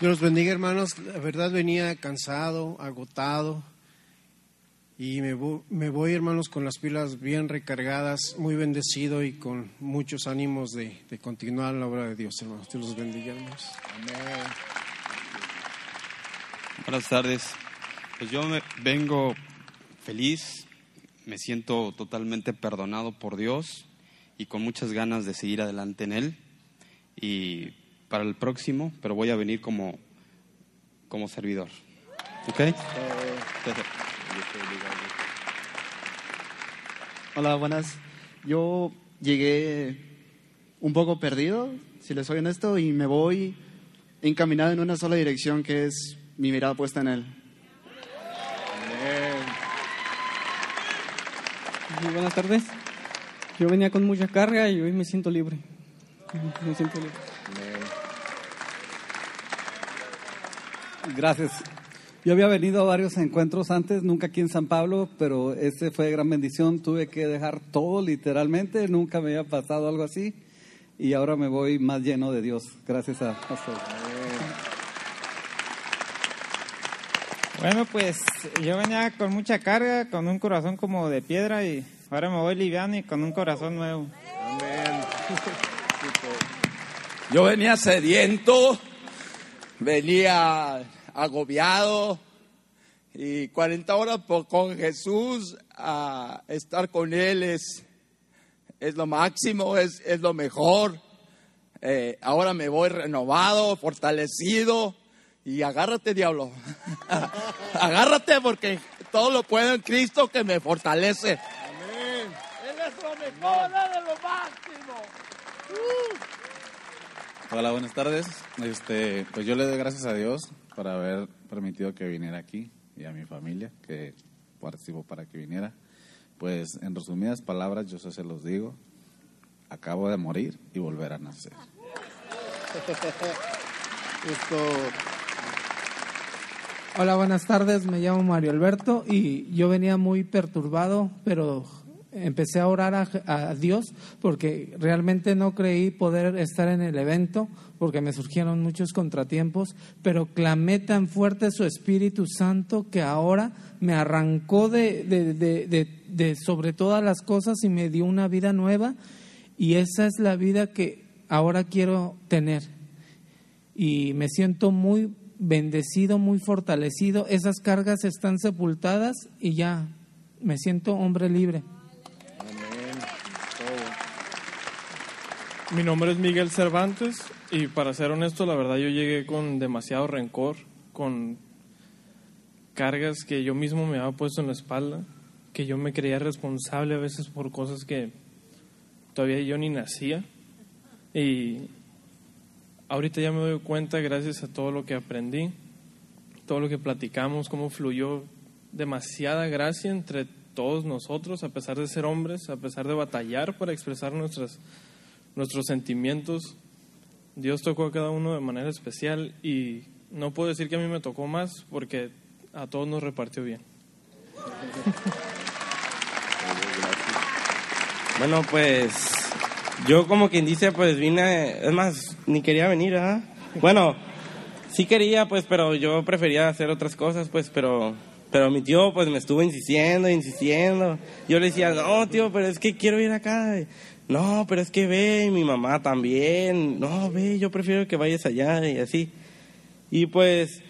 Dios los bendiga, hermanos. La verdad venía cansado, agotado. Y me, voy, hermanos, con las pilas bien recargadas, muy bendecido y con muchos ánimos de, de continuar la obra de Dios, hermanos. Dios los bendiga, hermanos. Amén. Buenas tardes. Pues yo me vengo feliz, me siento totalmente perdonado por Dios y con muchas ganas de seguir adelante en Él. Y para el próximo, pero voy a venir como, como servidor. ¿Ok? Hola, buenas. Yo llegué un poco perdido, si les soy honesto, y me voy encaminado en una sola dirección, que es mi mirada puesta en Él. Muy buenas tardes. Yo venía con mucha carga y hoy me siento libre. Me siento libre. Gracias. Yo había venido a varios encuentros antes, nunca aquí en San Pablo, pero este fue gran bendición. Tuve que dejar todo literalmente, nunca me había pasado algo así y ahora me voy más lleno de Dios. Gracias a, usted. Bueno, pues yo venía con mucha carga, con un corazón como de piedra y ahora me voy liviano y con un corazón nuevo. Amén. Yo venía sediento, venía agobiado y 40 horas con Jesús a estar con Él es, es lo máximo, es, es lo mejor. Eh, ahora me voy renovado, fortalecido y agárrate diablo, agárrate porque todo lo puedo en Cristo que me fortalece. Amén. Él es lo mejor, Él es lo máximo. Hola, buenas tardes. Este, pues yo le doy gracias a Dios por haber permitido que viniera aquí y a mi familia que participó para que viniera. Pues en resumidas palabras, yo se los digo, acabo de morir y volver a nacer. Hola, buenas tardes, me llamo Mario Alberto y yo venía muy perturbado, pero empecé a orar a, Dios porque realmente no creí poder estar en el evento porque me surgieron muchos contratiempos, pero clamé tan fuerte su Espíritu Santo que ahora me arrancó de, sobre todas las cosas y me dio una vida nueva y esa es la vida que ahora quiero tener. Y me siento muy bendecido, muy fortalecido, esas cargas están sepultadas y ya me siento hombre libre. Mi nombre es Miguel Cervantes y para ser honesto, la verdad yo llegué con demasiado rencor, con cargas que yo mismo me había puesto en la espalda, que yo me creía responsable a veces por cosas que todavía yo ni nacía. Y ahorita ya me doy cuenta, gracias a todo lo que aprendí, todo lo que platicamos, cómo fluyó demasiada gracia entre todos nosotros, a pesar de ser hombres, a pesar de batallar para expresar nuestras nuestros sentimientos. Dios tocó a cada uno de manera especial y no puedo decir que a mí me tocó más porque a todos nos repartió bien. Bueno, pues yo como quien dice, pues vine, es más, ni quería venir, ¿ah? Bueno, sí quería, pues, pero yo prefería hacer otras cosas, pues, pero pero mi tío pues me estuvo insistiendo, insistiendo. Yo le decía, no, tío, pero es que quiero ir acá no, pero es que ve, mi mamá también, no, ve, yo prefiero que vayas allá y así. Y pues,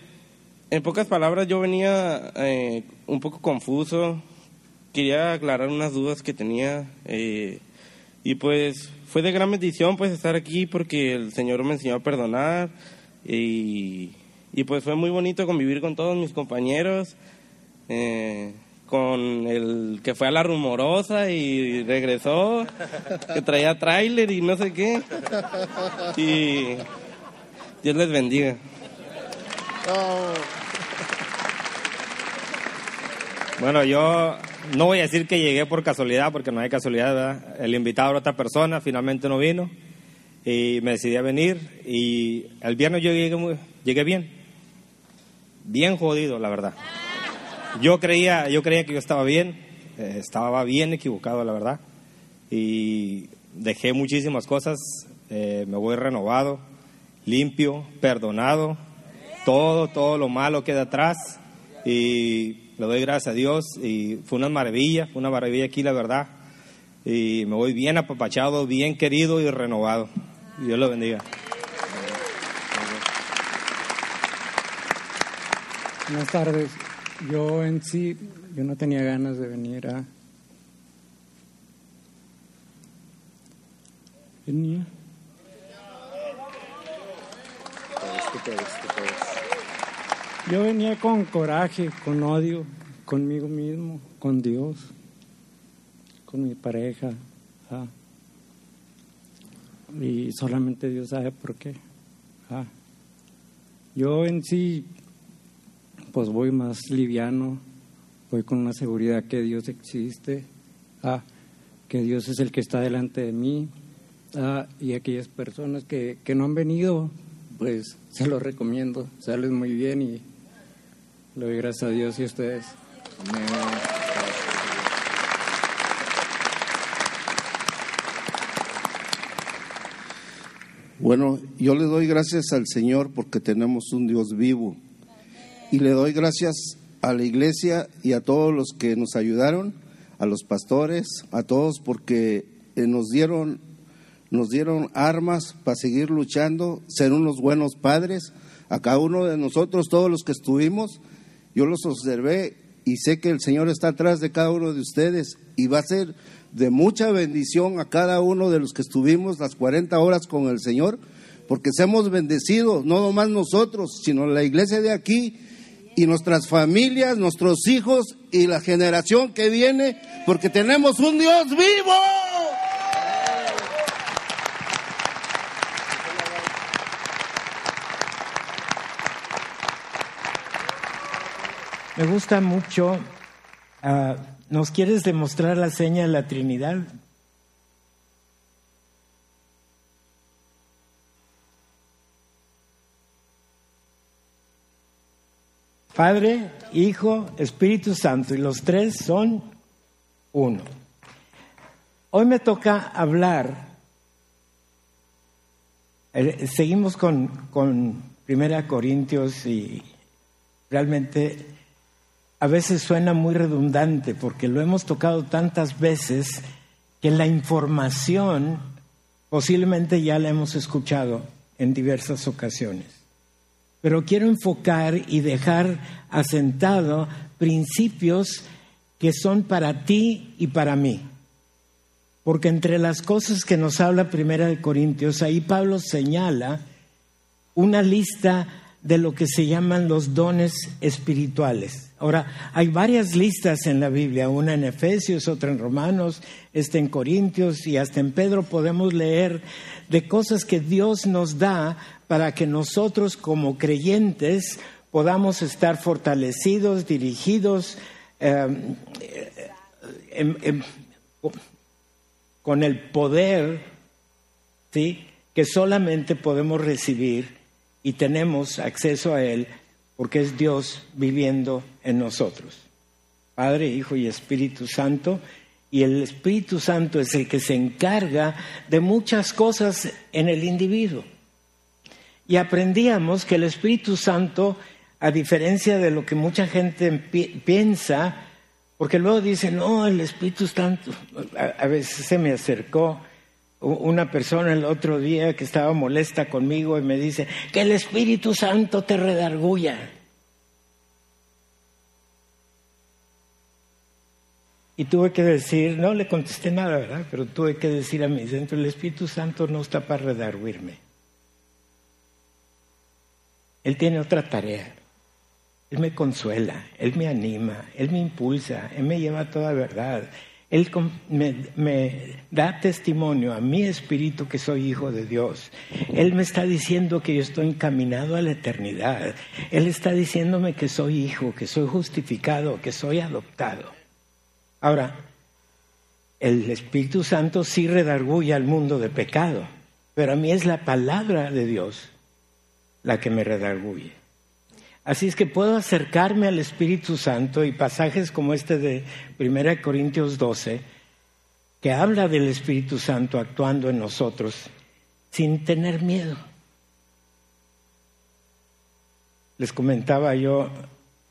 en pocas palabras, yo venía eh, un poco confuso, quería aclarar unas dudas que tenía eh, y pues fue de gran bendición pues estar aquí porque el Señor me enseñó a perdonar y, y pues fue muy bonito convivir con todos mis compañeros. Eh, con el que fue a la rumorosa y regresó, que traía tráiler y no sé qué. Y Dios les bendiga. Bueno, yo no voy a decir que llegué por casualidad, porque no hay casualidad, El invitado era otra persona, finalmente no vino y me decidí a venir y el viernes yo llegué, llegué bien, bien jodido, la verdad. Yo creía, yo creía que yo estaba bien, eh, estaba bien equivocado, la verdad. Y dejé muchísimas cosas, eh, me voy renovado, limpio, perdonado todo, todo lo malo queda atrás y le doy gracias a Dios y fue una maravilla, fue una maravilla aquí la verdad y me voy bien apapachado, bien querido y renovado. Dios lo bendiga. Buenas tardes. Yo en sí, yo no tenía ganas de venir a... Venía. Yo venía con coraje, con odio, conmigo mismo, con Dios, con mi pareja. ah. Y solamente Dios sabe por qué. ah. Yo en sí, pues voy más liviano, voy con una seguridad que Dios existe, ah, que Dios es el que está delante de mí. ah, y aquellas personas que, que no han venido, pues se los recomiendo, sales muy bien y le doy gracias a Dios y a ustedes. Bueno, yo le doy gracias al Señor porque tenemos un Dios vivo. Y le doy gracias a la iglesia y a todos los que nos ayudaron, a los pastores, a todos porque eh, nos dieron nos dieron armas para seguir luchando, ser unos buenos padres. A cada uno de nosotros, todos los que estuvimos, yo los observé y sé que el Señor está atrás de cada uno de ustedes y va a ser de mucha bendición a cada uno de los que estuvimos las 40 horas con el Señor, porque seamos bendecidos, no nomás nosotros, sino la iglesia de aquí y nuestras familias, nuestros hijos y la generación que viene, porque tenemos un Dios vivo. Me gusta mucho. ah, ¿Nos quieres demostrar la seña de la Trinidad? Padre, Hijo, Espíritu Santo, y los tres son uno. Hoy me toca hablar, eh, seguimos con, con Primera Corintios y realmente a veces suena muy redundante porque lo hemos tocado tantas veces que la información posiblemente ya la hemos escuchado en diversas ocasiones. Pero quiero enfocar y dejar asentado principios que son para ti y para mí. Porque entre las cosas que nos habla Primera de Corintios, ahí Pablo señala una lista de lo que se llaman los dones espirituales. Ahora, hay varias listas en la Biblia, una en Efesios, otra en Romanos, esta en Corintios y hasta en Pedro podemos leer de cosas que Dios nos da para que nosotros como creyentes podamos estar fortalecidos, dirigidos, eh, em- em- con el poder ¿sí? que solamente podemos recibir y tenemos acceso a Él porque es Dios viviendo en nosotros. Padre, Hijo y Espíritu Santo. Y el Espíritu Santo es el que se encarga de muchas cosas en el individuo. Y aprendíamos que el Espíritu Santo, a diferencia de lo que mucha gente pi- piensa, porque luego dicen, no, el Espíritu Santo, a, veces se me acercó una persona el otro día que estaba molesta conmigo y me dice, que el Espíritu Santo te redarguya. Y tuve que decir, no le contesté nada, ¿verdad? Pero tuve que decir a mi centro, el Espíritu Santo no está para redarguirme. Él tiene otra tarea. Él me consuela, Él me anima, Él me impulsa, Él me lleva a toda verdad. Él me da testimonio a mi espíritu que soy hijo de Dios. Él me está diciendo que yo estoy encaminado a la eternidad. Él está diciéndome que soy hijo, que soy justificado, que soy adoptado. Ahora, el Espíritu Santo sí redarguye al mundo de pecado, pero a mí es la palabra de Dios la que me redarguye. Así es que puedo acercarme al Espíritu Santo y pasajes como este de 1 Corintios 12, que habla del Espíritu Santo actuando en nosotros sin tener miedo. les comentaba yo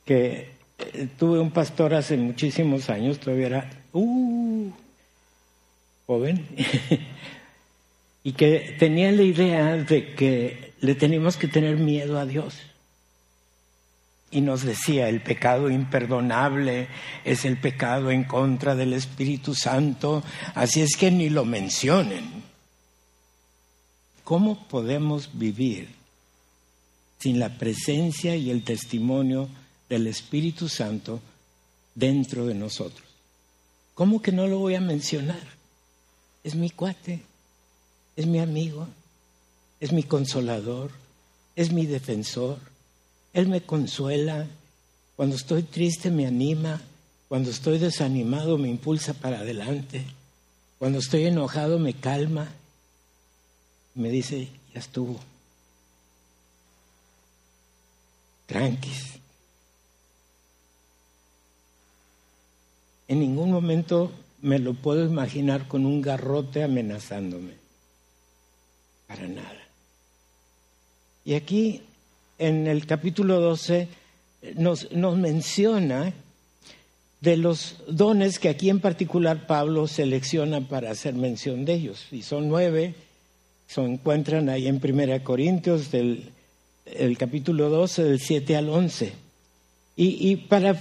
que eh, tuve un pastor hace muchísimos años, todavía era uh, joven, y que tenía la idea de que le teníamos que tener miedo a Dios. Y nos decía, el pecado imperdonable es el pecado en contra del Espíritu Santo, así es que ni lo mencionen. ¿Cómo podemos vivir sin la presencia y el testimonio del Espíritu Santo dentro de nosotros? ¿Cómo que no lo voy a mencionar? Es mi cuate, es mi amigo, es mi consolador, es mi defensor. Él me consuela. Cuando estoy triste me anima. Cuando estoy desanimado me impulsa para adelante. Cuando estoy enojado me calma. Me dice, ya estuvo. Tranquis. En ningún momento me lo puedo imaginar con un garrote amenazándome. Para nada. Y aquí, en el capítulo 12, nos, menciona de los dones que aquí en particular Pablo selecciona para hacer mención de ellos. Y son nueve, se encuentran ahí en Primera Corintios del el capítulo 12, del 7 al 11. Y, y para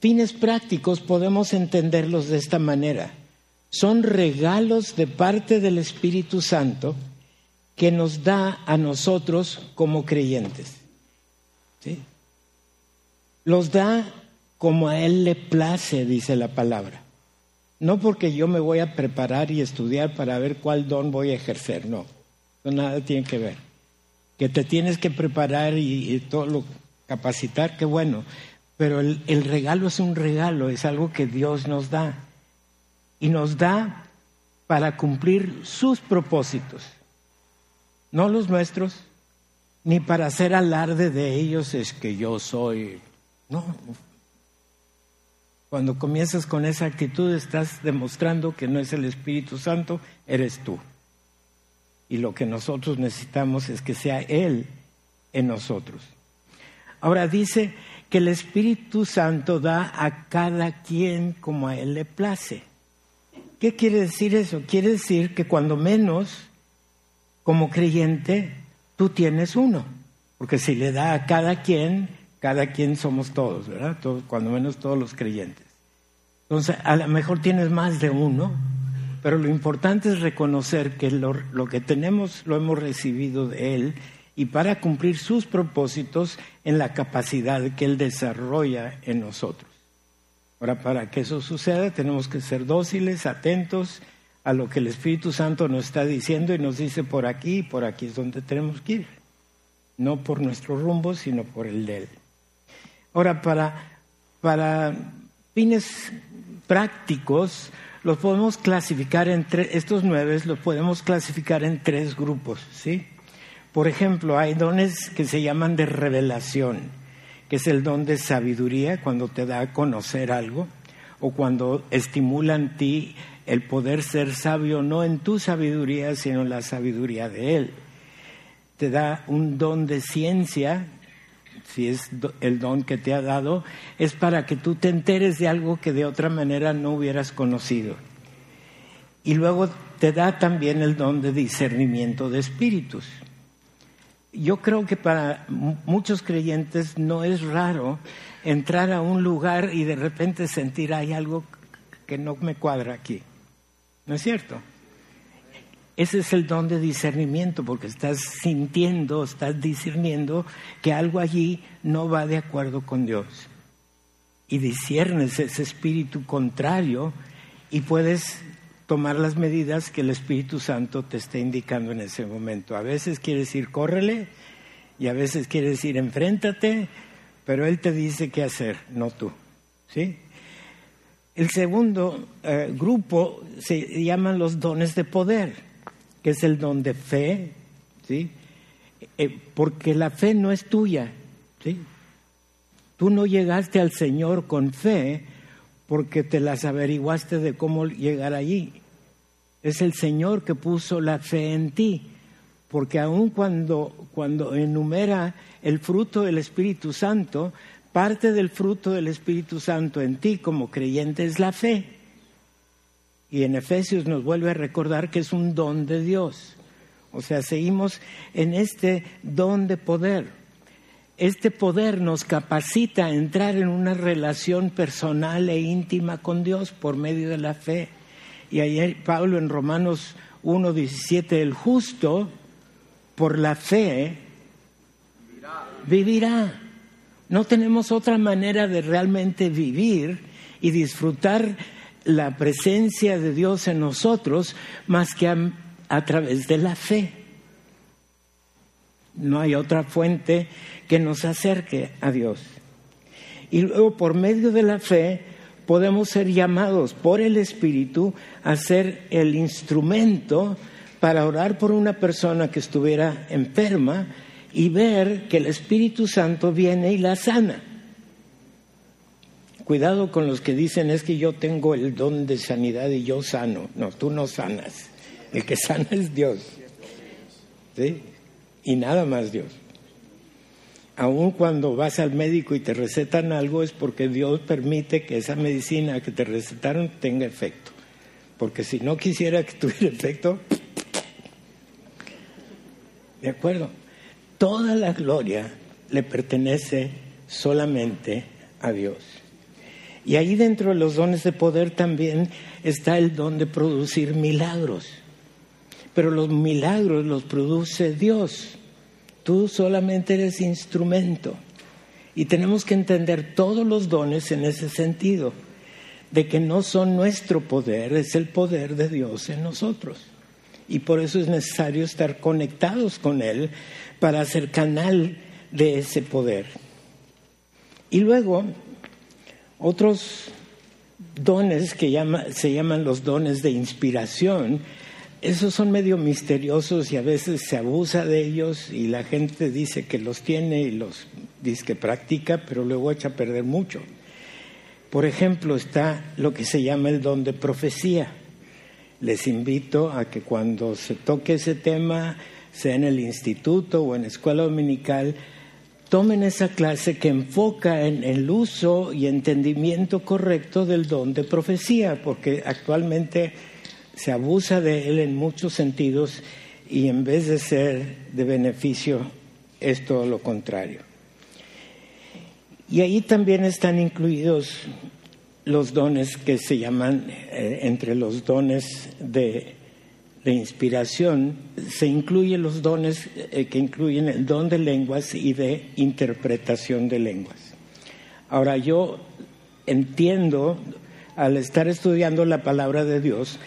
fines prácticos podemos entenderlos de esta manera. Son regalos de parte del Espíritu Santo que nos da a nosotros como creyentes. ¿Sí? Los da como a Él le place, dice la palabra. No porque yo me voy a preparar y estudiar para ver cuál don voy a ejercer, no. Eso nada tiene que ver. Que te tienes que preparar y, todo lo capacitar, qué bueno. Pero el regalo es un regalo, es algo que Dios nos da. Y nos da para cumplir sus propósitos no los nuestros, ni para hacer alarde de ellos es que yo soy. No. Cuando comienzas con esa actitud estás demostrando que no es el Espíritu Santo, eres tú. Y lo que nosotros necesitamos es que sea Él en nosotros. Ahora dice que el Espíritu Santo da a cada quien como a Él le place. ¿Qué quiere decir eso? Quiere decir que cuando menos como creyente, tú tienes uno, porque si le da a cada quien, cada quien somos todos, ¿verdad? cuando menos todos los creyentes. Entonces, a lo mejor tienes más de uno, pero lo importante es reconocer que lo, lo que tenemos lo hemos recibido de Él y para cumplir sus propósitos en la capacidad que Él desarrolla en nosotros. Ahora, para que eso suceda, tenemos que ser dóciles, atentos, a lo que el Espíritu Santo nos está diciendo y nos dice por aquí y por aquí es donde tenemos que ir. No por nuestro rumbo, sino por el de Él. Ahora, para, para fines prácticos, los podemos clasificar en tres, estos nueve los podemos clasificar en tres grupos, ¿sí? Por ejemplo, hay dones que se llaman de revelación, que es el don de sabiduría cuando te da a conocer algo o cuando estimula en ti el poder ser sabio no en tu sabiduría, sino en la sabiduría de Él. Te da un don de ciencia, si es el don que te ha dado, es para que tú te enteres de algo que de otra manera no hubieras conocido. Y luego te da también el don de discernimiento de espíritus. Yo creo que para muchos creyentes no es raro entrar a un lugar y de repente sentir hay algo que no me cuadra aquí. ¿No es cierto? Ese es el don de discernimiento, porque estás sintiendo, estás discerniendo que algo allí no va de acuerdo con Dios. Y disiernes ese espíritu contrario y puedes tomar las medidas que el Espíritu Santo te está indicando en ese momento. A veces quiere decir córrele y a veces quiere decir enfréntate, pero Él te dice qué hacer, no tú. ¿Sí? El segundo eh, grupo se llaman los dones de poder, que es el don de fe, ¿sí? Eh, porque la fe no es tuya, ¿sí? Tú no llegaste al Señor con fe porque te las averiguaste de cómo llegar allí. Es el Señor que puso la fe en ti porque aun cuando, cuando enumera el fruto del Espíritu Santo, parte del fruto del Espíritu Santo en ti como creyente es la fe. Y en Efesios nos vuelve a recordar que es un don de Dios. O sea, seguimos en este don de poder. Este poder nos capacita a entrar en una relación personal e íntima con Dios por medio de la fe. Y ayer Pablo en Romanos 1.17, el justo por la fe vivirá. No tenemos otra manera de realmente vivir y disfrutar la presencia de Dios en nosotros más que a, través de la fe. No hay otra fuente que nos acerque a Dios. Y luego por medio de la fe podemos ser llamados por el Espíritu a ser el instrumento para orar por una persona que estuviera enferma y ver que el Espíritu Santo viene y la sana. Cuidado con los que dicen es que yo tengo el don de sanidad y yo sano. No, tú no sanas. El que sana es Dios. ¿Sí? Y nada más Dios. Aun cuando vas al médico y te recetan algo es porque Dios permite que esa medicina que te recetaron tenga efecto. Porque si no quisiera que tuviera efecto, ¿de acuerdo? Toda la gloria le pertenece solamente a Dios. Y ahí dentro de los dones de poder también está el don de producir milagros. Pero los milagros los produce Dios. Tú solamente eres instrumento. Y tenemos que entender todos los dones en ese sentido, de que no son nuestro poder, es el poder de Dios en nosotros. Y por eso es necesario estar conectados con Él para ser canal de ese poder. Y luego, otros dones que se llaman los dones de inspiración, esos son medio misteriosos y a veces se abusa de ellos y la gente dice que los tiene y los dice que practica, pero luego echa a perder mucho. Por ejemplo, está lo que se llama el don de profecía. Les invito a que cuando se toque ese tema, sea en el instituto o en escuela dominical, tomen esa clase que enfoca en el uso y entendimiento correcto del don de profecía, porque actualmente se abusa de él en muchos sentidos y en vez de ser de beneficio es todo lo contrario. Y ahí también están incluidos los dones que se llaman, eh, entre los dones de, inspiración, se incluyen los dones eh, que incluyen el don de lenguas y de interpretación de lenguas. Ahora yo entiendo, al estar estudiando la palabra de Dios,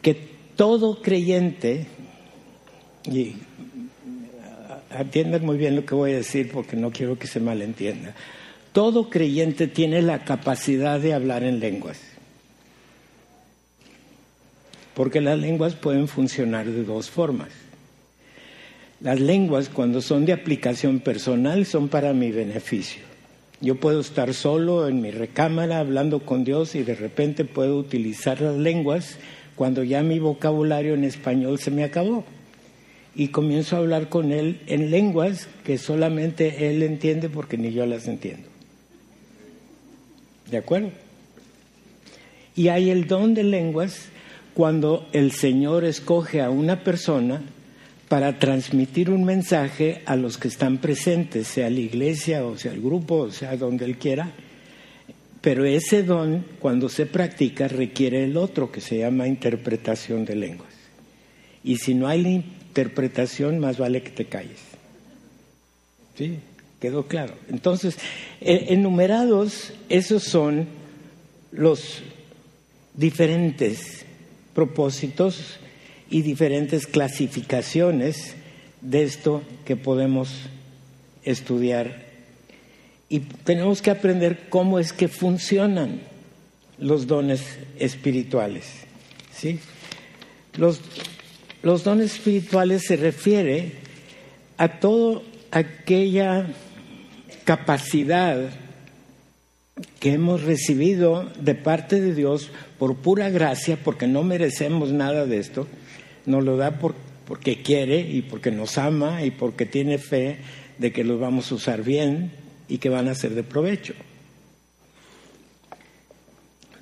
que todo creyente, y atiendan muy bien lo que voy a decir porque no quiero que se malentienda, todo creyente tiene la capacidad de hablar en lenguas. Porque las lenguas pueden funcionar de dos formas. Las lenguas, cuando son de aplicación personal, son para mi beneficio. Yo puedo estar solo en mi recámara hablando con Dios y de repente puedo utilizar las lenguas cuando ya mi vocabulario en español se me acabó. Y comienzo a hablar con Él en lenguas que solamente Él entiende porque ni yo las entiendo. ¿De acuerdo? Y hay el don de lenguas cuando el Señor escoge a una persona para transmitir un mensaje a los que están presentes, sea la iglesia o sea el grupo, o sea donde Él quiera. Pero ese don, cuando se practica, requiere el otro, que se llama interpretación de lenguas. Y si no hay la interpretación, más vale que te calles. ¿Sí? ¿Quedó claro? Entonces, enumerados, esos son los diferentes propósitos y diferentes clasificaciones de esto que podemos estudiar. Y tenemos que aprender cómo es que funcionan los dones espirituales. ¿sí? Los, los dones espirituales se refiere a todo aquella capacidad que hemos recibido de parte de Dios por pura gracia, porque no merecemos nada de esto, nos lo da por, porque quiere y porque nos ama y porque tiene fe de que los vamos a usar bien y que van a ser de provecho.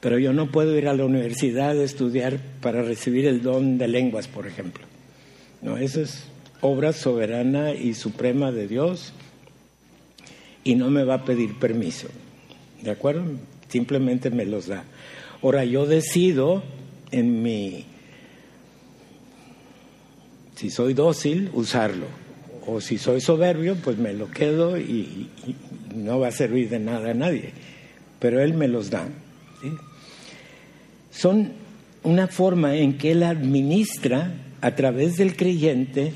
Pero yo no puedo ir a la universidad a estudiar para recibir el don de lenguas, por ejemplo. No, eso es obra soberana y suprema de Dios y no me va a pedir permiso. ¿De acuerdo? Simplemente me los da. Ahora yo decido en mi, si soy dócil, usarlo. O si soy soberbio, pues me lo quedo y, no va a servir de nada a nadie. Pero Él me los da. Son una forma en que Él administra a través del creyente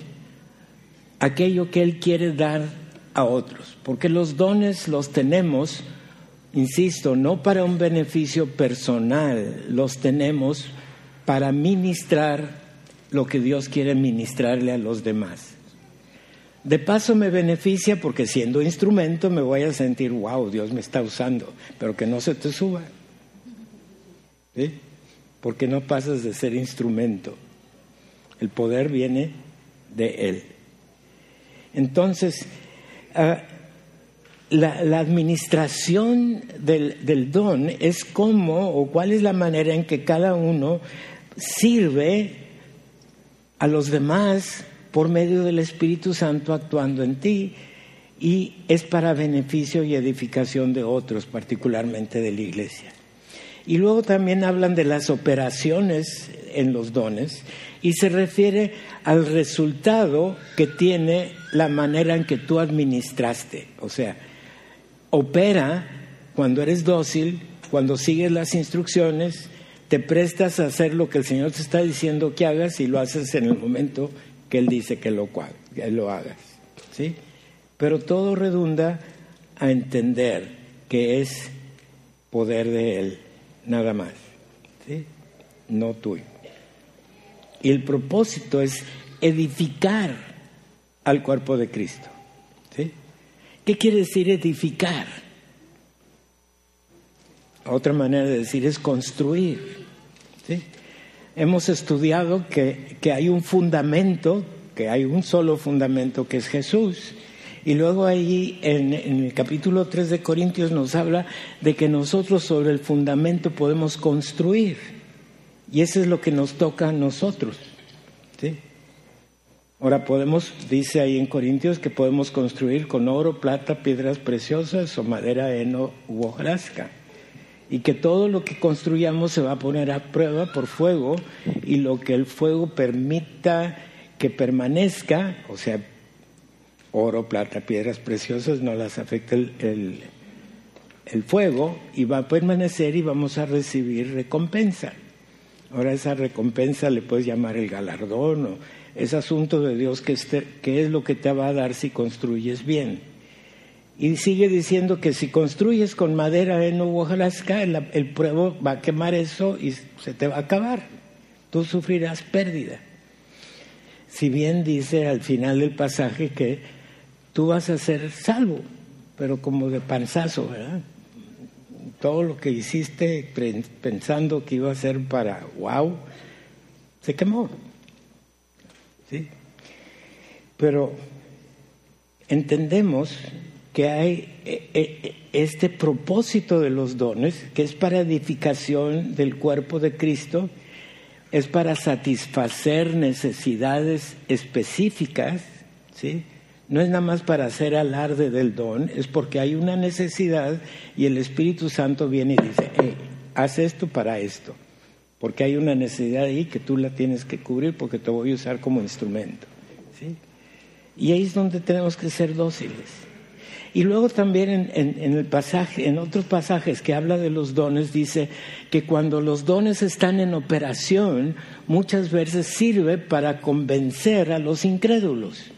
aquello que Él quiere dar a otros. Porque los dones los tenemos, insisto, no para un beneficio personal, los tenemos para ministrar lo que Dios quiere ministrarle a los demás. De paso me beneficia porque siendo instrumento me voy a sentir, wow, Dios me está usando, pero que no se te suba. ¿Sí? Porque no pasas de ser instrumento. El poder viene de Él. Entonces, la, la, administración del, del don es cómo o cuál es la manera en que cada uno sirve a los demás por medio del Espíritu Santo actuando en ti y es para beneficio y edificación de otros, particularmente de la iglesia. Y luego también hablan de las operaciones en los dones y se refiere al resultado que tiene la manera en que tú administraste. O sea, opera cuando eres dócil, cuando sigues las instrucciones, te prestas a hacer lo que el Señor te está diciendo que hagas y lo haces en el momento que Él dice que lo, que lo hagas. ¿sí? Pero todo redunda a entender que es poder de Él, nada más. ¿sí? No tuyo. Y el propósito es edificar al cuerpo de Cristo. ¿Qué quiere decir edificar? Otra manera de decir es construir. Hemos estudiado que, que hay un fundamento, que hay un solo fundamento que es Jesús. Y luego ahí en, en, el capítulo 3 de Corintios nos habla de que nosotros sobre el fundamento podemos construir. Y eso es lo que nos toca a nosotros. ¿sí? Ahora podemos, dice ahí en Corintios, que podemos construir con oro, plata, piedras preciosas o madera, heno u hojarasca. Y que todo lo que construyamos se va a poner a prueba por fuego y lo que el fuego permita que permanezca, o sea, oro, plata, piedras preciosas, no las afecta el, fuego y va a permanecer y vamos a recibir recompensa. Ahora esa recompensa le puedes llamar el galardón o es asunto de Dios que, este, que es lo que te va a dar si construyes bien. Y sigue diciendo que si construyes con madera en hojarasca, el, el pruebo va a quemar eso y se te va a acabar. Tú sufrirás pérdida. Si bien dice al final del pasaje que tú vas a ser salvo, pero como de panzazo, ¿verdad? Todo lo que hiciste pensando que iba a ser para wow, se quemó. ¿Sí? Pero entendemos que hay este propósito de los dones, que es para edificación del cuerpo de Cristo, es para satisfacer necesidades específicas, ¿sí? No es nada más para hacer alarde del don, es porque hay una necesidad y el Espíritu Santo viene y dice, hey, haz esto para esto, porque hay una necesidad ahí que tú la tienes que cubrir porque te voy a usar como instrumento. ¿sí? Y ahí es donde tenemos que ser dóciles. Y luego también en, el pasaje, en otros pasajes que habla de los dones, dice que cuando los dones están en operación, muchas veces sirve para convencer a los incrédulos.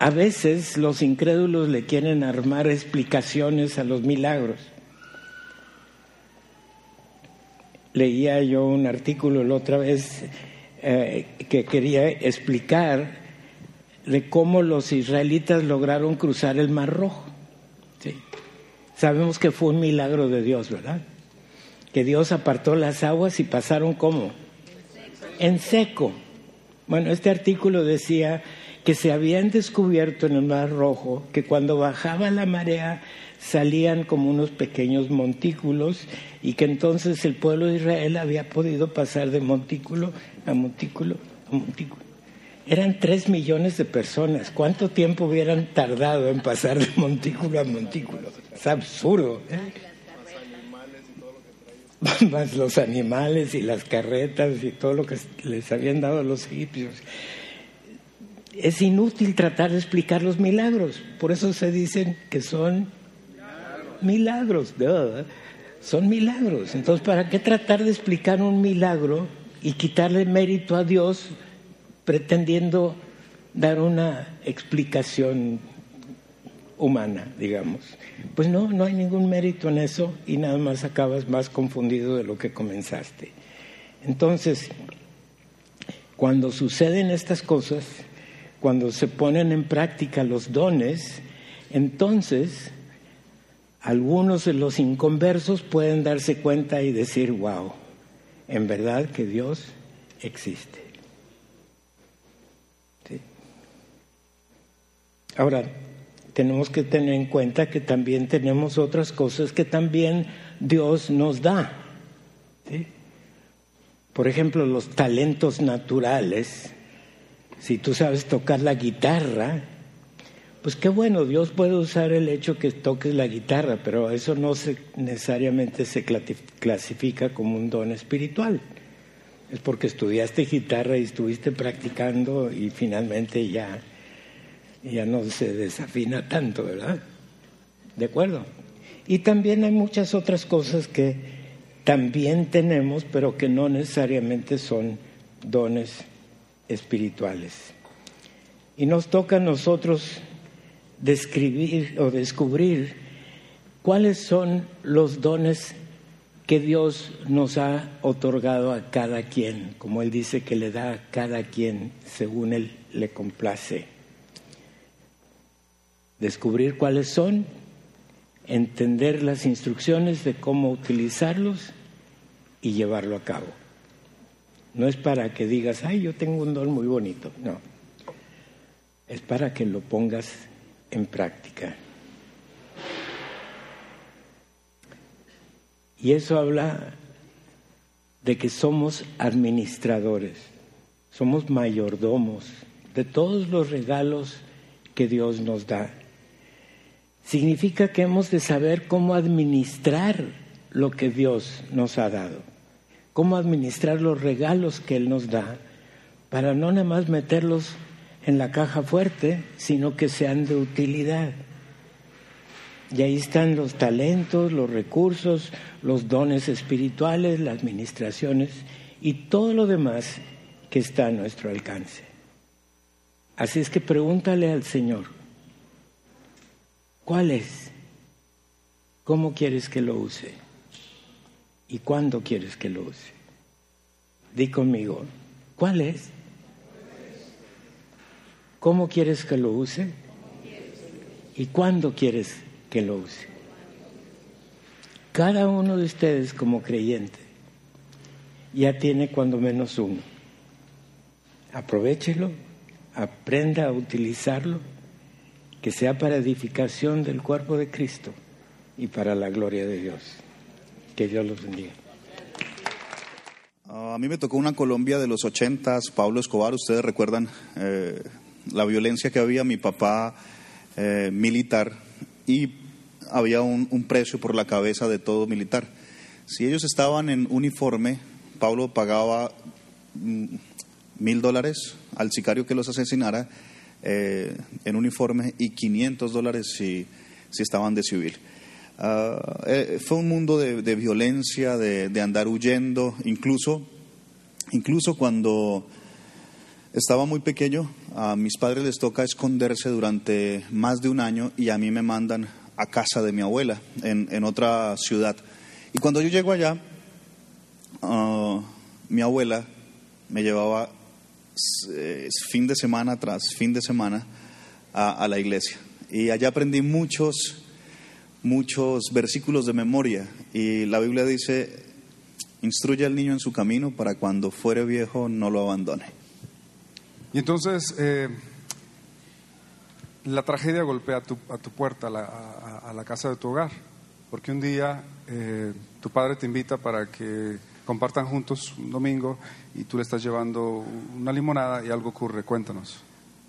A veces los incrédulos le quieren armar explicaciones a los milagros. Leía yo un artículo la otra vez eh, que quería explicar de cómo los israelitas lograron cruzar el Mar Rojo. ¿sí? Sabemos que fue un milagro de Dios, ¿verdad? Que Dios apartó las aguas y pasaron como en seco. Bueno, este artículo decía que se habían descubierto en el Mar Rojo que cuando bajaba la marea salían como unos pequeños montículos y que entonces el pueblo de Israel había podido pasar de montículo a montículo a montículo. Eran tres millones de personas. ¿Cuánto tiempo hubieran tardado en pasar de montículo a montículo? Es absurdo. Más los animales y las carretas y todo lo que les habían dado los egipcios. Es inútil tratar de explicar los milagros. Por eso se dicen que son milagros. Son milagros. Entonces, ¿para qué tratar de explicar un milagro y quitarle mérito a Dios pretendiendo dar una explicación humana, digamos. Pues no, no hay ningún mérito en eso y nada más acabas más confundido de lo que comenzaste. Entonces, cuando suceden estas cosas, cuando se ponen en práctica los dones, entonces algunos de los inconversos pueden darse cuenta y decir, wow, en verdad que Dios existe. Ahora, tenemos que tener en cuenta que también tenemos otras cosas que también Dios nos da. Por ejemplo, los talentos naturales. Si tú sabes tocar la guitarra, pues qué bueno, Dios puede usar el hecho que toques la guitarra, pero eso no se, necesariamente se clasifica como un don espiritual. Es porque estudiaste guitarra y estuviste practicando y finalmente ya ya no se desafina tanto, ¿verdad? ¿De acuerdo? Y también hay muchas otras cosas que también tenemos, pero que no necesariamente son dones espirituales. Y nos toca a nosotros describir o descubrir cuáles son los dones que Dios nos ha otorgado a cada quien, como Él dice que le da a cada quien según Él le complace descubrir cuáles son, entender las instrucciones de cómo utilizarlos y llevarlo a cabo. No es para que digas, ay, yo tengo un don muy bonito, no. Es para que lo pongas en práctica. Y eso habla de que somos administradores, somos mayordomos de todos los regalos que Dios nos da significa que hemos de saber cómo administrar lo que Dios nos ha dado, cómo administrar los regalos que Él nos da, para no nada más meterlos en la caja fuerte, sino que sean de utilidad. Y ahí están los talentos, los recursos, los dones espirituales, las administraciones y todo lo demás que está a nuestro alcance. Así es que pregúntale al Señor, ¿Cuál es? ¿Cómo quieres que lo use? ¿Y cuándo quieres que lo use? Di conmigo, ¿cuál es? ¿Cómo quieres que lo use? ¿Y cuándo quieres que lo use? Cada uno de ustedes como creyente ya tiene cuando menos uno. Aprovechelo, aprenda a utilizarlo que sea para edificación del cuerpo de Cristo y para la gloria de Dios. Que Dios los bendiga. a mí me tocó una Colombia de los ochentas, Pablo Escobar, ustedes recuerdan eh, la violencia que había, mi papá eh, militar, y había un, un precio por la cabeza de todo militar. Si ellos estaban en uniforme, Pablo pagaba mm, mil dólares al sicario que los asesinara eh, en uniforme y 500 dólares si, si estaban de civil. Ah, eh, fue un mundo de, violencia, de, andar huyendo, incluso, incluso cuando estaba muy pequeño, a mis padres les toca esconderse durante más de un año y a mí me mandan a casa de mi abuela en, otra ciudad. Y cuando yo llego allá, ah, mi abuela me llevaba fin de semana tras fin de semana a, la iglesia. Y allá aprendí muchos, muchos versículos de memoria. Y la Biblia dice Instruye al niño en su camino para cuando fuere viejo no lo abandone. Y entonces eh, la tragedia golpea a tu, a tu puerta, a la, a- a la casa de tu hogar, porque un día eh, tu padre te invita para que compartan juntos un domingo y tú le estás llevando una limonada y algo ocurre. Cuéntanos.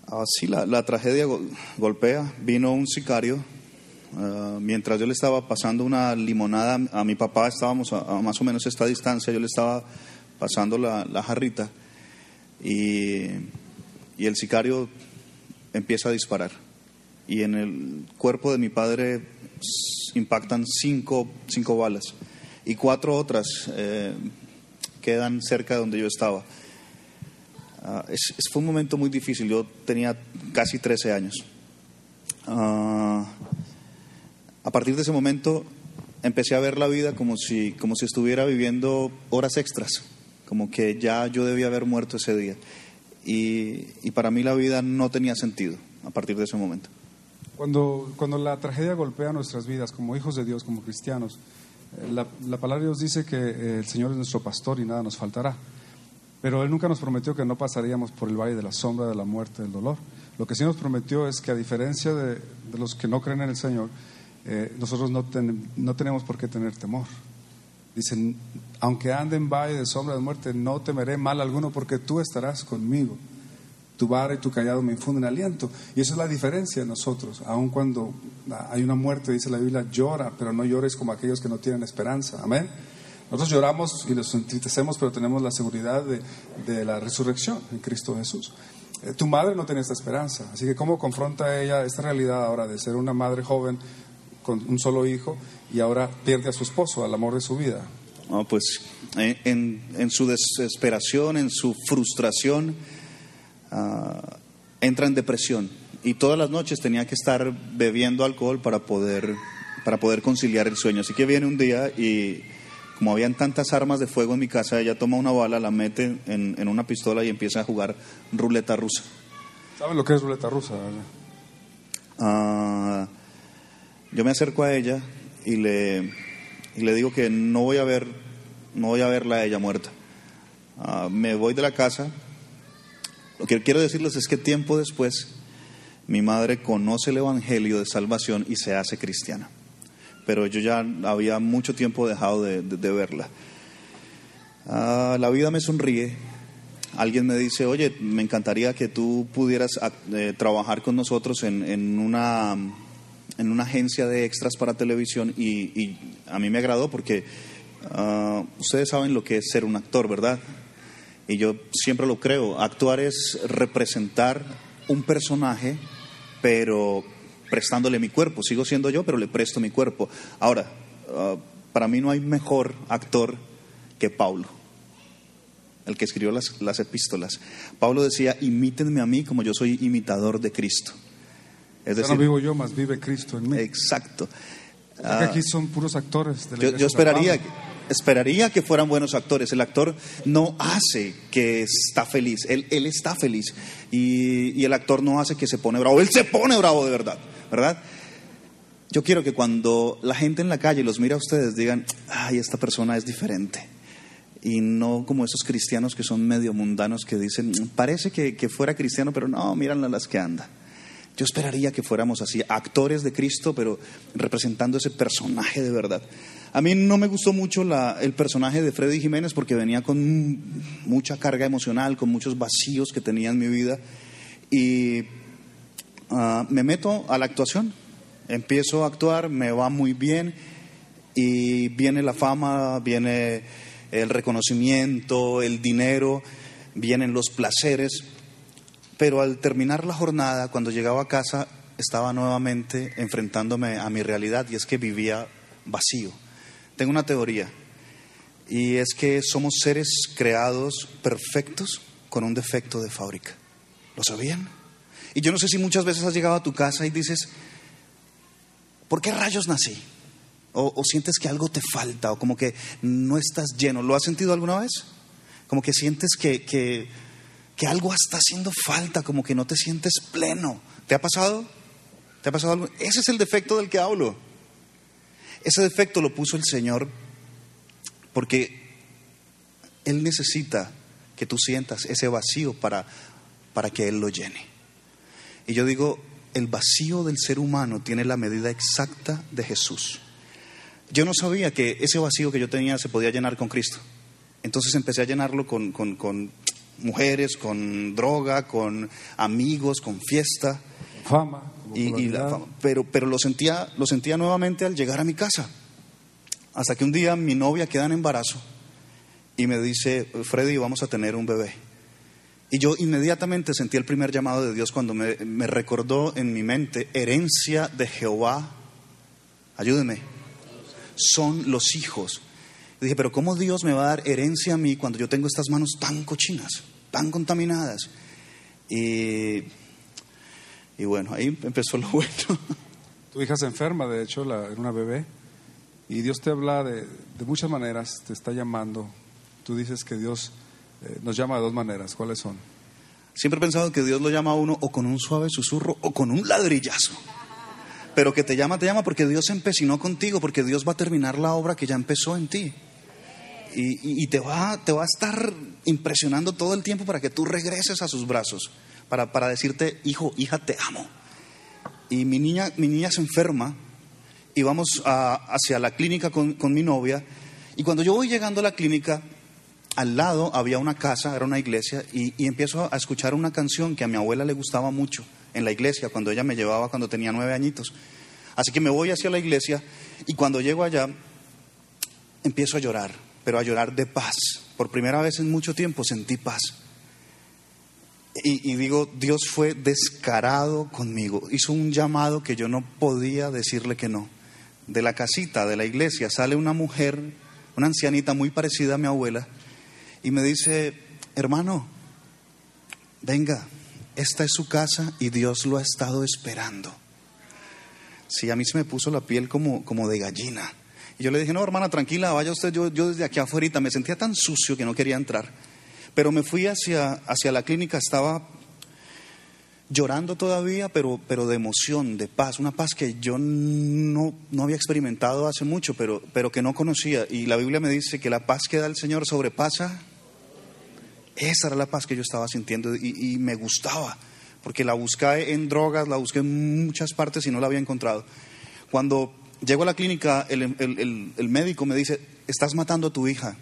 Ah, sí, la, la tragedia go- golpea. Vino un sicario. Ah, mientras yo le estaba pasando una limonada a mi papá, estábamos a, a más o menos esta distancia, yo le estaba pasando la, la jarrita y, y el sicario empieza a disparar. Y en el cuerpo de mi padre impactan cinco, cinco balas y cuatro otras eh, quedan cerca de donde yo estaba. Ah, es, es- fue un momento muy difícil. Yo tenía casi 13 años. Ah, a partir de ese momento empecé a ver la vida como si, como si estuviera viviendo horas extras, como que ya yo debía haber muerto ese día. Y, y para mí la vida no tenía sentido a partir de ese momento. Cuando, cuando la tragedia golpea nuestras vidas como hijos de Dios, como cristianos, eh, la, la palabra de Dios dice que eh, el Señor es nuestro pastor y nada nos faltará. Pero Él nunca nos prometió que no pasaríamos por el valle de la sombra, de la muerte, del dolor. Lo que sí nos prometió es que a diferencia de, de los que no creen en el Señor, eh, nosotros no, ten- no tenemos por qué tener temor. Dicen, aunque ande en valle de sombra de muerte, no temeré mal alguno porque tú estarás conmigo. Tu vara y tu callado me infunden aliento. Y esa es la diferencia de nosotros. Aun cuando hay una muerte, dice la Biblia, llora, pero no llores como aquellos que no tienen esperanza. Amén. Nosotros lloramos y nos entristecemos, pero tenemos la seguridad de, de la resurrección en Cristo Jesús. Eh, tu madre no tenía esta esperanza. Así que, ¿cómo confronta ella esta realidad ahora de ser una madre joven con un solo hijo y ahora pierde a su esposo, al amor de su vida? No, pues en, en- en su desesperación, en su frustración, ah, entra en depresión. Y todas las noches tenía que estar bebiendo alcohol para poder, para poder conciliar el sueño. Así que viene un día y como habían tantas armas de fuego en mi casa, ella toma una bala, la mete en, en una pistola y empieza a jugar ruleta rusa. ¿Saben lo que es ruleta rusa? verdad? Ah, yo me acerco a ella y le, y le digo que no voy a ver, no voy a verla a ella muerta. Ah, me voy de la casa. Lo que quiero decirles es que tiempo después mi madre conoce el evangelio de salvación y se hace cristiana. Pero yo ya había mucho tiempo dejado de, de- verla. Ah, la vida me sonríe. Alguien me dice, oye, me encantaría que tú pudieras ac- eh, trabajar con nosotros en, en una, en una agencia de extras para televisión y, y a mí me agradó porque ah, ustedes saben lo que es ser un actor, ¿verdad? Y yo siempre lo creo. Actuar es representar un personaje, pero prestándole mi cuerpo. Sigo siendo yo, pero le presto mi cuerpo. Ahora, ah, para mí no hay mejor actor que Paulo, el que escribió las, las epístolas. Pablo decía, imítenme a mí como yo soy imitador de Cristo. Es Ya decir, no vivo yo, más vive Cristo en mí. Exacto. O sea que Ah, aquí son puros actores. De la yo, esperaría, esperaría que fueran buenos actores. El actor no hace que está feliz, él, él está feliz. Y, y el actor no hace que se pone bravo, él se pone bravo de verdad, ¿verdad? Yo quiero que cuando la gente en la calle los mira a ustedes digan, ay, esta persona es diferente. Y no como esos cristianos que son medio mundanos que dicen, parece que, que fuera cristiano, pero no, míranla las que anda. Yo esperaría que fuéramos así, actores de Cristo, pero representando ese personaje de verdad. A mí no me gustó mucho la- el personaje de Freddy Jiménez porque venía con mucha carga emocional, con muchos vacíos que tenía en mi vida. Y ah, me meto a la actuación, empiezo a actuar, me va muy bien y viene la fama, viene el reconocimiento, el dinero, vienen los placeres. Pero al terminar la jornada, cuando llegaba a casa, estaba nuevamente enfrentándome a mi realidad y es que vivía vacío. Tengo una teoría y es que somos seres creados perfectos con un defecto de fábrica. ¿Lo sabían? Y yo no sé si muchas veces has llegado a tu casa y dices, ¿por qué rayos nací? O, sientes que algo te falta o como que no estás lleno. ¿Lo has sentido alguna vez? Como que sientes que, que, que algo está haciendo falta, como que no te sientes pleno. ¿Te ha pasado? ¿Te ha pasado algo? Ese es el defecto del que hablo. Ese defecto lo puso el Señor porque Él necesita que tú sientas ese vacío para, para que Él lo llene. Y yo digo, el vacío del ser humano tiene la medida exacta de Jesús. Yo no sabía que ese vacío que yo tenía se podía llenar con Cristo. Entonces empecé a llenarlo con, con- con mujeres, con droga, con amigos, con fiesta. Fama. Y, y la fama. Pero, pero lo, sentía, lo sentía nuevamente al llegar a mi casa. Hasta que un día mi novia queda en embarazo y me dice, Freddy, vamos a tener un bebé. Y yo inmediatamente sentí el primer llamado de Dios cuando me, me recordó en mi mente, herencia de Jehová, ayúdeme, son los hijos. Dije, pero ¿cómo Dios me va a dar herencia a mí cuando yo tengo estas manos tan cochinas, tan contaminadas? Y, y bueno, ahí empezó lo bueno. Tu hija se enferma, de hecho, la, era una bebé, y Dios te habla de, de muchas maneras, te está llamando. Tú dices que Dios eh, nos llama de dos maneras. ¿Cuáles son? Siempre he pensado que Dios lo llama a uno o con un suave susurro o con un ladrillazo. Pero que te llama, te llama porque Dios empecinó contigo, porque Dios va a terminar la obra que ya empezó en ti. Y, y- te, va, te va a estar impresionando todo el tiempo para que tú regreses a sus brazos, para, para decirte, hijo, hija, te amo. Y mi niña, mi niña se enferma y vamos a- hacia la clínica con, con mi novia. Y cuando yo voy llegando a la clínica, al lado había una casa, era una iglesia, y, y empiezo a escuchar una canción que a mi abuela le gustaba mucho en la iglesia, cuando ella me llevaba cuando tenía nueve añitos. Así que me voy hacia la iglesia y cuando llego allá empiezo a llorar, pero a llorar de paz. Por primera vez en mucho tiempo sentí paz. Y, digo, Dios fue descarado conmigo. Hizo un llamado que yo no podía decirle que no. De la casita, de la iglesia, sale una mujer, una ancianita muy parecida a mi abuela, y me dice, hermano, venga, esta es su casa y Dios lo ha estado esperando. Sí, a mí se me puso la piel como, como de gallina. Yo le dije, no, hermana, tranquila, vaya usted, yo, yo desde aquí afuera me sentía tan sucio que no quería entrar. Pero me fui hacia, hacia la clínica, estaba llorando todavía, pero, pero de emoción, de paz, una paz que yo no, no había experimentado hace mucho, pero, pero que no conocía. Y la Biblia me dice que la paz que da el Señor sobrepasa. Esa era la paz que yo estaba sintiendo y, y me gustaba, porque la busqué en drogas, la busqué en muchas partes y no la había encontrado. Cuando llego a la clínica, el, el- el- médico me dice, estás matando a tu hija,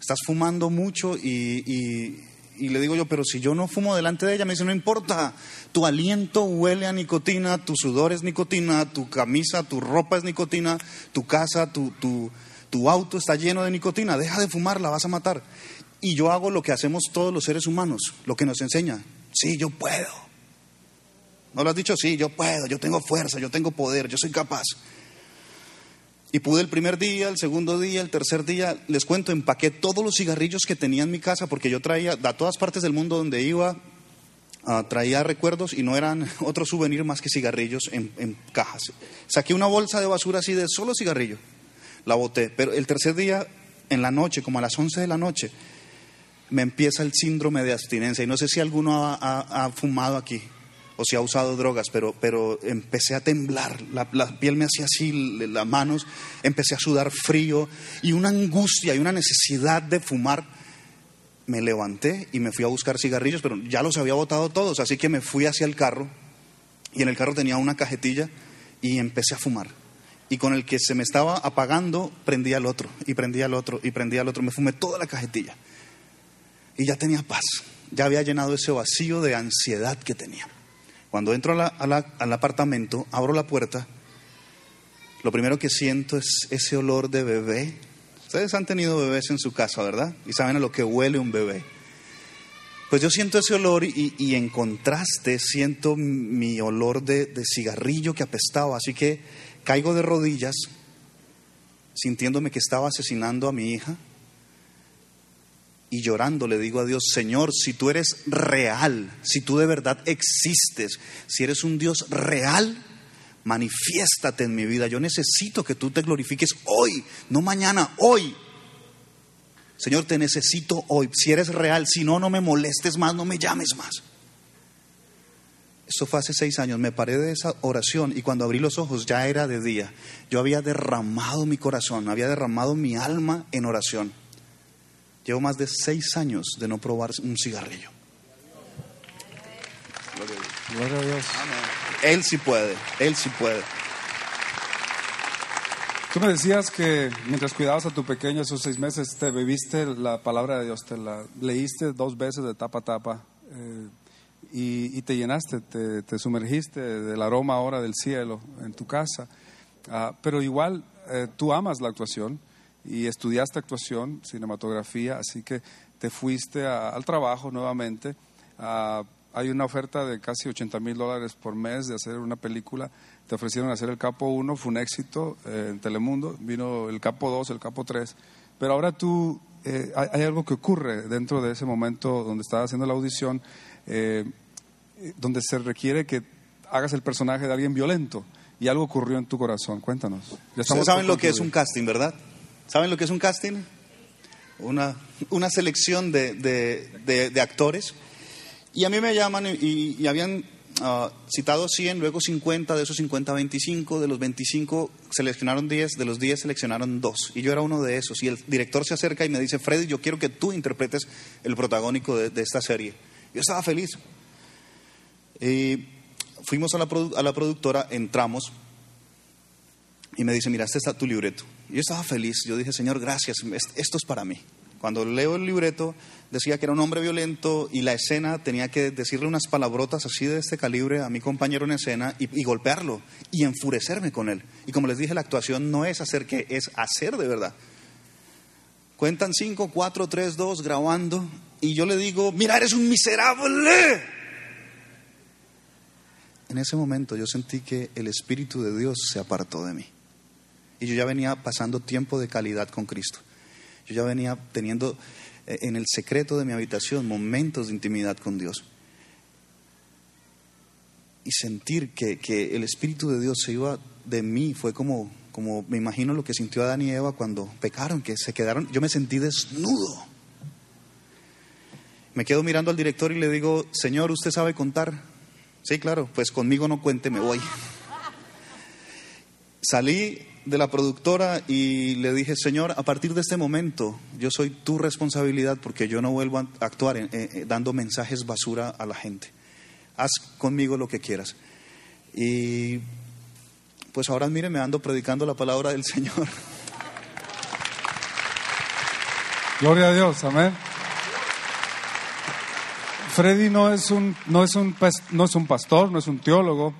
estás fumando mucho y, y- y le digo yo, pero si yo no fumo delante de ella, me dice, no importa, tu aliento huele a nicotina, tu sudor es nicotina, tu camisa, tu ropa es nicotina, tu casa, tu, tu, tu auto está lleno de nicotina, deja de fumar, la vas a matar. Y yo hago lo que hacemos todos los seres humanos, lo que nos enseña, sí, yo puedo. ¿No lo has dicho? Sí, yo puedo, yo tengo fuerza, yo tengo poder, yo soy capaz. Y pude el primer día, el segundo día, el tercer día, les cuento, empaqué todos los cigarrillos que tenía en mi casa porque yo traía a todas partes del mundo donde iba, ah, traía recuerdos y no eran otro souvenir más que cigarrillos en, cajas. Saqué una bolsa de basura así de solo cigarrillo, la boté, pero el tercer día, en la noche, como a las 11 de la noche, me empieza el síndrome de abstinencia y no sé si alguno ha fumado aquí o si ha usado drogas, pero, pero empecé a temblar, la, piel me hacía así, las manos, empecé a sudar frío y una angustia y una necesidad de fumar. Me levanté y me fui a buscar cigarrillos, pero ya los había botado todos, así que me fui hacia el carro y en el carro tenía una cajetilla y empecé a fumar. Y con el que se me estaba apagando, prendía el otro, y prendía el otro, y prendía el otro. Me fumé toda la cajetilla. Y ya tenía paz. Ya había llenado ese vacío de ansiedad que tenía. Cuando entro a la- al apartamento, abro la puerta, lo primero que siento es ese olor de bebé. Ustedes han tenido bebés en su casa, ¿verdad? Y saben a lo que huele un bebé. Pues yo siento ese olor y, y en contraste siento mi olor de, de cigarrillo que apestaba. Así que caigo de rodillas, sintiéndome que estaba asesinando a mi hija. Y llorando le digo a Dios, Señor, si tú eres real, si tú de verdad existes, si eres un Dios real, manifiéstate en mi vida. Yo necesito que tú te glorifiques hoy, no mañana, hoy. Señor, te necesito hoy. Si eres real, si no, no me molestes más, no me llames más. Eso fue hace seis años. Me paré de esa oración y cuando abrí los ojos ya era de día. Yo había derramado mi corazón, había derramado mi alma en oración. Llevo más de seis años de no probar un cigarrillo. Gloria a Dios. Él sí puede, Él sí puede. Tú me decías que mientras cuidabas a tu pequeño esos seis meses, te bebiste la palabra de Dios, te la leíste dos veces de tapa a tapa eh, y, y te llenaste, te, te sumergiste del aroma ahora del cielo en tu casa. Ah, pero igual eh, tú amas la actuación y estudiaste actuación, cinematografía, así que te fuiste a- al trabajo nuevamente. Ah, hay una oferta de casi 80 mil dólares por mes de hacer una película. Te ofrecieron hacer el Capo 1, fue un éxito eh, en Telemundo. Vino el Capo 2, el Capo 3. Pero ahora tú, eh, hay, hay algo que ocurre dentro de ese momento donde estabas haciendo la audición, eh, eh, donde se requiere que hagas el personaje de alguien violento. Y algo ocurrió en tu corazón. Cuéntanos. Ya estamos saben lo que es un casting, ¿verdad? ¿Saben lo que es un casting? Una, una selección de, de- de- actores. Y a mí me llaman y, habían ah, citado 100, luego 50, de esos 50, 25, de los 25 seleccionaron 10, de los 10 seleccionaron 2. Y yo era uno de esos. Y el director se acerca y me dice, Freddy, yo quiero que tú interpretes el protagónico de, esta serie. Yo estaba feliz. Y fuimos a la, a la productora, entramos y me dice, mira, este está tu libreto. Yo estaba feliz, yo dije, Señor, gracias, es- esto es para mí. Cuando leo el libreto, decía que era un hombre violento y la escena tenía que decirle unas palabrotas así de este calibre a mi compañero en escena y, golpearlo y enfurecerme con él. Y como les dije, la actuación no es hacer que, es hacer de verdad. Cuentan 5, 4, 3, 2, grabando, y yo le digo, mira, eres un miserable. En ese momento yo sentí que el Espíritu de Dios se apartó de mí. Y yo ya venía pasando tiempo de calidad con Cristo. Yo ya venía teniendo eh, en el secreto de mi habitación momentos de intimidad con Dios. Y sentir que, que el Espíritu de Dios se iba de mí fue como, como me imagino lo que sintió Adán y Eva cuando pecaron, que se quedaron, yo me sentí desnudo. Me quedo mirando al director y le digo, Señor, ¿usted sabe contar? Sí, claro, pues conmigo no cuente, me voy. Salí de la productora y le dije, Señor, a partir de este momento yo soy tu responsabilidad porque yo no vuelvo a actuar eh, eh, dando mensajes basura a la gente. Haz conmigo lo que quieras. Y pues ahora mire, me ando predicando la palabra del Señor. Gloria a Dios, amén. Freddy no es un, no es un, no es un pastor, no es un teólogo,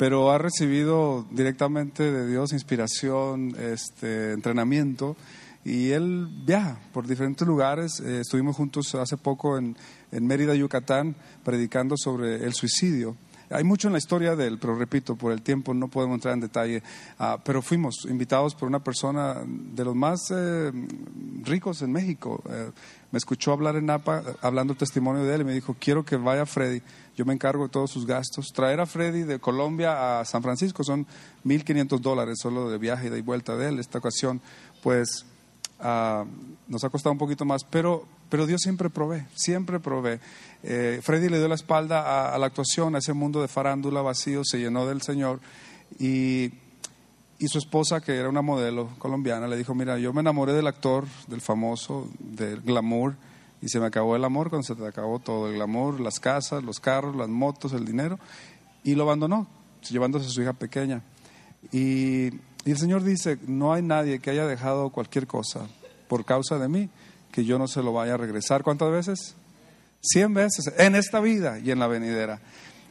pero ha recibido directamente de Dios inspiración, este, entrenamiento, y él viaja por diferentes lugares. Eh, estuvimos juntos hace poco en, Mérida, Yucatán, predicando sobre el suicidio. Hay mucho en la historia de él, pero repito, por el tiempo no podemos entrar en detalle. Ah, pero fuimos invitados por una persona de los más eh, ricos en México. Eh, me escuchó hablar en Napa, hablando el testimonio de él, y me dijo, quiero que vaya Freddy, yo me encargo de todos sus gastos. Traer a Freddy de Colombia a San Francisco son 1.500 dólares solo de viaje y de vuelta de él. Esta ocasión, pues, ah, nos ha costado un poquito más, pero, pero Dios siempre provee, siempre provee. Eh, Freddy le dio la espalda a, a la actuación, a ese mundo de farándula vacío, se llenó del Señor y, y su esposa, que era una modelo colombiana, le dijo, mira, yo me enamoré del actor, del famoso, del glamour, y se me acabó el amor cuando se te acabó todo, el glamour, las casas, los carros, las motos, el dinero, y lo abandonó, llevándose a su hija pequeña. Y, y el Señor dice, no hay nadie que haya dejado cualquier cosa por causa de mí, que yo no se lo vaya a regresar. ¿Cuántas veces? Cien veces, en esta vida y en la venidera.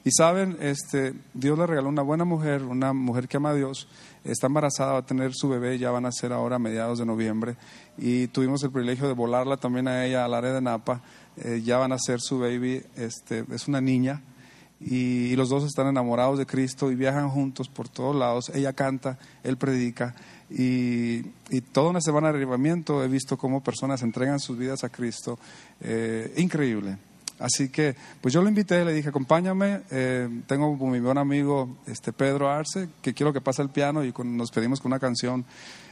Y saben, este, Dios le regaló una buena mujer, una mujer que ama a Dios, está embarazada, va a tener su bebé, ya van a ser ahora a mediados de noviembre. Y tuvimos el privilegio de volarla también a ella al área de Napa, eh, ya van a ser su baby, este, es una niña. Y, los dos están enamorados de Cristo y viajan juntos por todos lados. Ella canta, él predica. Y, y toda una semana de arribamiento he visto cómo personas entregan sus vidas a Cristo. Eh, increíble. Así que, pues yo lo invité, le dije, acompáñame. Eh, tengo mi buen amigo este Pedro Arce, que quiero que pase el piano y con- nos pedimos con una canción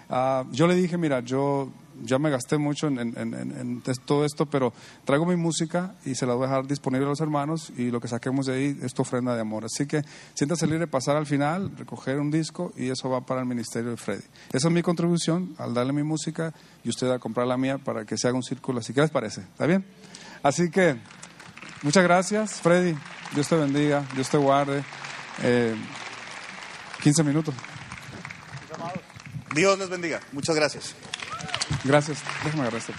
Ah, yo le dije, mira, yo ya me gasté mucho en, en- todo esto, pero traigo mi música y se la voy a dejar disponible a los hermanos y lo que saquemos de ahí es tu ofrenda de amor. Así que siéntase libre de pasar al final, recoger un disco y eso va para el ministerio de Freddy. Esa es mi contribución al darle mi música y usted a comprar la mía para que se haga un círculo así. ¿Qué les parece? ¿Está bien? Así que muchas gracias, Freddy. Dios te bendiga, Dios te guarde. Eh, 15 minutos. Dios les bendiga. Muchas gracias. Gracias. Déjame agarrar este.